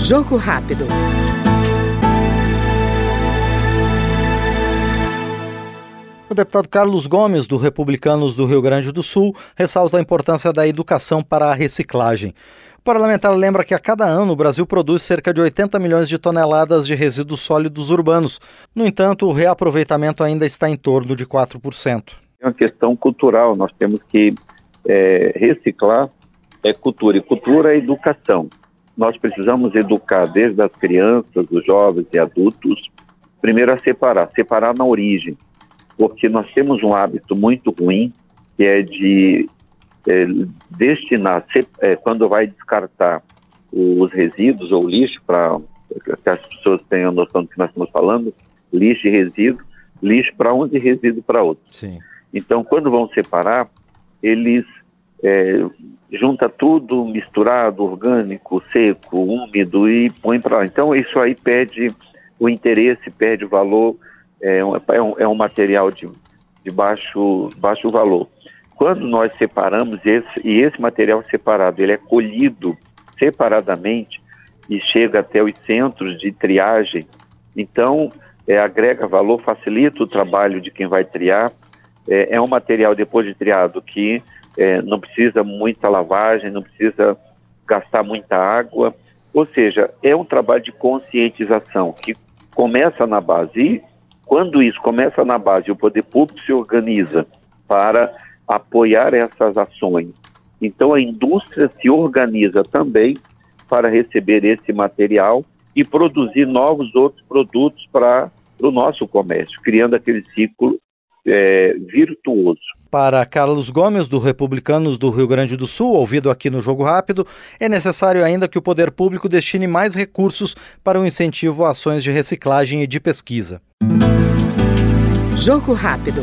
Jogo rápido. O deputado Carlos Gomes, do Republicanos do Rio Grande do Sul, ressalta a importância da educação para a reciclagem. O parlamentar lembra que a cada ano o Brasil produz cerca de 80 milhões de toneladas de resíduos sólidos urbanos. No entanto, o reaproveitamento ainda está em torno de 4%. É uma questão cultural, nós temos que é, reciclar é cultura, e cultura é educação. Nós precisamos educar desde as crianças, os jovens e adultos, primeiro a separar, separar na origem porque nós temos um hábito muito ruim, que é de é, destinar, é, quando vai descartar os resíduos ou lixo, para que as pessoas tenham noção do que nós estamos falando, lixo e resíduo, lixo para um e resíduo para outro. Sim. Então, quando vão separar, eles é, junta tudo misturado, orgânico, seco, úmido e põe para lá. Então, isso aí perde o interesse, perde o valor é um, é um, é um material de, de baixo, baixo valor. Quando nós separamos esse, e esse material separado, ele é colhido separadamente e chega até os centros de triagem, então é, agrega valor, facilita o trabalho de quem vai triar. É, é um material depois de triado que é, não precisa muita lavagem, não precisa gastar muita água, ou seja, é um trabalho de conscientização que começa na base. E quando isso começa na base, o poder público se organiza para apoiar essas ações. Então a indústria se organiza também para receber esse material e produzir novos outros produtos para o nosso comércio, criando aquele ciclo é, virtuoso. Para Carlos Gomes, do Republicanos do Rio Grande do Sul, ouvido aqui no Jogo Rápido, é necessário ainda que o poder público destine mais recursos para o incentivo a ações de reciclagem e de pesquisa. Jogo rápido.